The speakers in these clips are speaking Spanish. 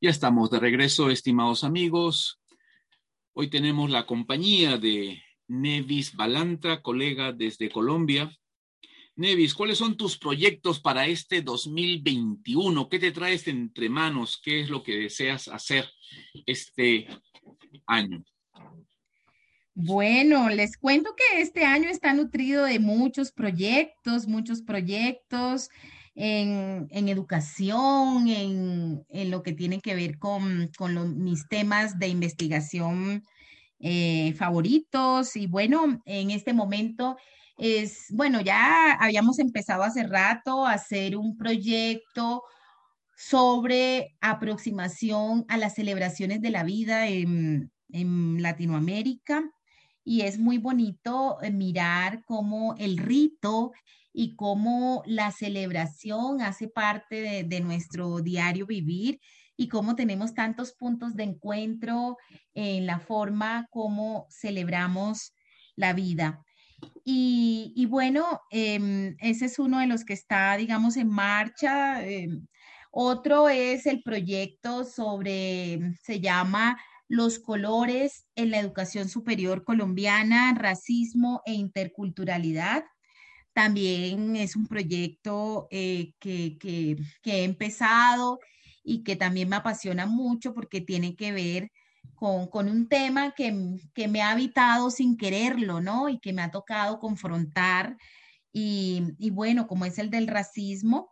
Ya estamos de regreso, estimados amigos. Hoy tenemos la compañía de Nevis Balanta, colega desde Colombia. Nevis, ¿cuáles son tus proyectos para este 2021? ¿Qué te traes entre manos? ¿Qué es lo que deseas hacer este año? Bueno, les cuento que este año está nutrido de muchos proyectos, muchos proyectos en, educación, en, lo que tiene que ver con, mis temas de investigación eh, favoritos. Y bueno, en este momento es, bueno, ya habíamos empezado hace rato a hacer un proyecto sobre aproximación a las celebraciones de la vida en, en Latinoamérica. Y es muy bonito eh, mirar cómo el rito y cómo la celebración hace parte de, nuestro diario vivir y cómo tenemos tantos puntos de encuentro en la forma como celebramos la vida. Y, bueno, em, ese es uno de los que está, digamos, en marcha. Em, otro es el proyecto sobre, se llama Los colores en la educación superior colombiana, racismo e interculturalidad. También es un proyecto eh, que, he empezado y que también me apasiona mucho porque tiene que ver con, un tema que, me ha habitado sin quererlo, ¿no? Y que me ha tocado confrontar. Y, bueno, como es el del racismo,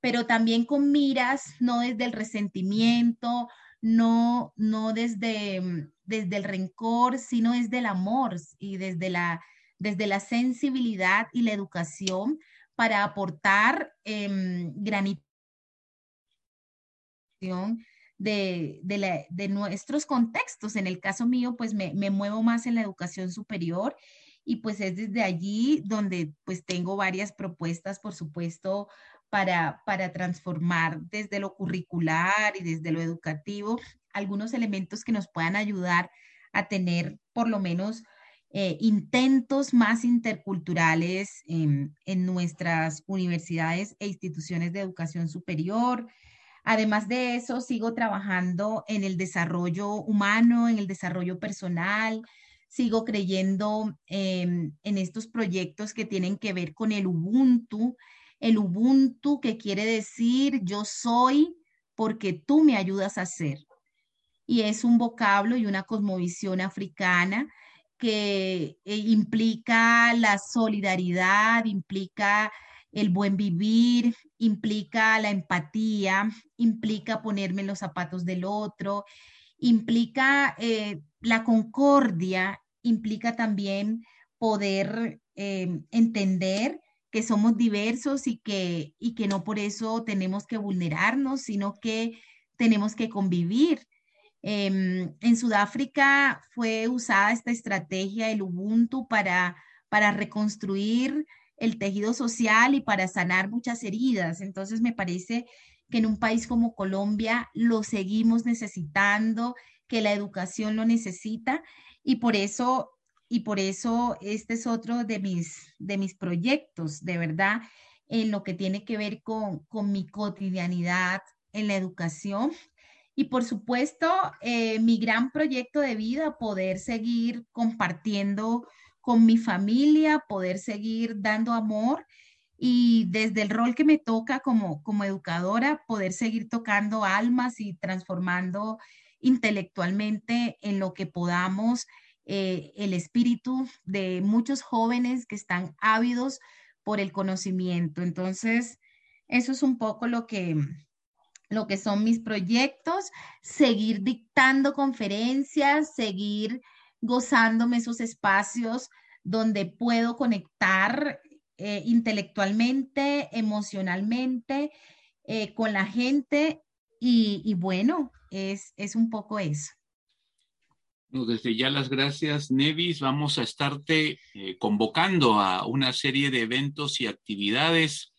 pero también con miras, no desde el resentimiento, no, no desde, desde el rencor, sino desde el amor y desde la desde la sensibilidad y la educación para aportar eh, granito de, de, nuestros contextos. En el caso mío, pues me, muevo más en la educación superior y pues es desde allí donde pues tengo varias propuestas, por supuesto, para, para transformar desde lo curricular y desde lo educativo algunos elementos que nos puedan ayudar a tener por lo menos eh, intentos más interculturales en, nuestras universidades e instituciones de educación superior. Además de eso, sigo trabajando en el desarrollo humano, en el desarrollo personal, sigo creyendo en estos proyectos que tienen que ver con el Ubuntu, el Ubuntu que quiere decir yo soy porque tú me ayudas a ser. Y es un vocablo y una cosmovisión africana que eh, implica la solidaridad, implica el buen vivir, implica la empatía, implica ponerme en los zapatos del otro, implica eh, la concordia, implica también poder eh, entender que somos diversos y que, y que no por eso tenemos que vulnerarnos, sino que tenemos que convivir Em, en Sudáfrica fue usada esta estrategia del Ubuntu para, para reconstruir el tejido social y para sanar muchas heridas. Entonces me parece que en un país como Colombia lo seguimos necesitando, que la educación lo necesita y por eso y por eso este es otro de mis de mis proyectos, de verdad, en lo que tiene que ver con, con mi cotidianidad en la educación. Y por supuesto, eh, mi gran proyecto de vida, poder seguir compartiendo con mi familia, poder seguir dando amor y desde el rol que me toca como, como educadora, poder seguir tocando almas y transformando intelectualmente en lo que podamos eh, el espíritu de muchos jóvenes que están ávidos por el conocimiento. Entonces, eso es un poco lo que, lo que son mis proyectos, seguir dictando conferencias, seguir gozándome esos espacios donde puedo conectar eh, intelectualmente, emocionalmente eh, con la gente Y, bueno, es, es un poco eso. Desde ya las gracias, Nevis. Vamos a estarte eh, convocando a una serie de eventos y actividades.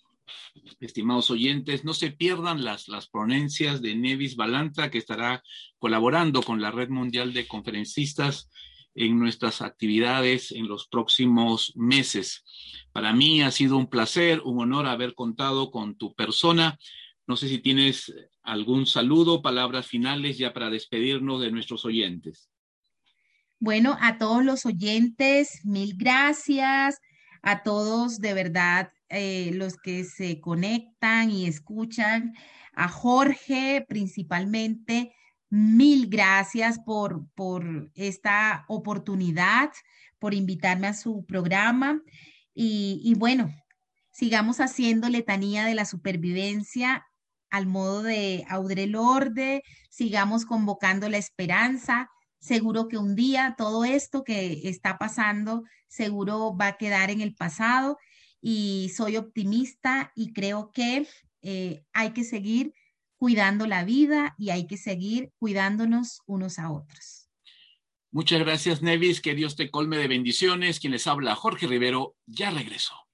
Estimados oyentes, no se pierdan las, las de Nevis Balanta, que estará colaborando con la Red Mundial de Conferencistas en nuestras actividades en los próximos meses. Para mí ha sido un placer, un honor haber contado con tu persona. No sé si tienes algún saludo, palabras finales ya para despedirnos de nuestros oyentes. Bueno, a todos los oyentes, mil gracias. A todos, de verdad, eh, los que se conectan y escuchan. A Jorge, principalmente, mil gracias por, por esta oportunidad, por invitarme a su programa. Y, y bueno, sigamos haciendo letanía de la supervivencia al modo de Audre Lorde, sigamos convocando la esperanza seguro que un día todo esto que está pasando, seguro va a quedar en el pasado y soy optimista y creo que eh, hay que seguir cuidando la vida y hay que seguir cuidándonos unos a otros. Muchas gracias, Nevis. Que Dios te colme de bendiciones. Quien les habla, Jorge Rivero, ya regresó.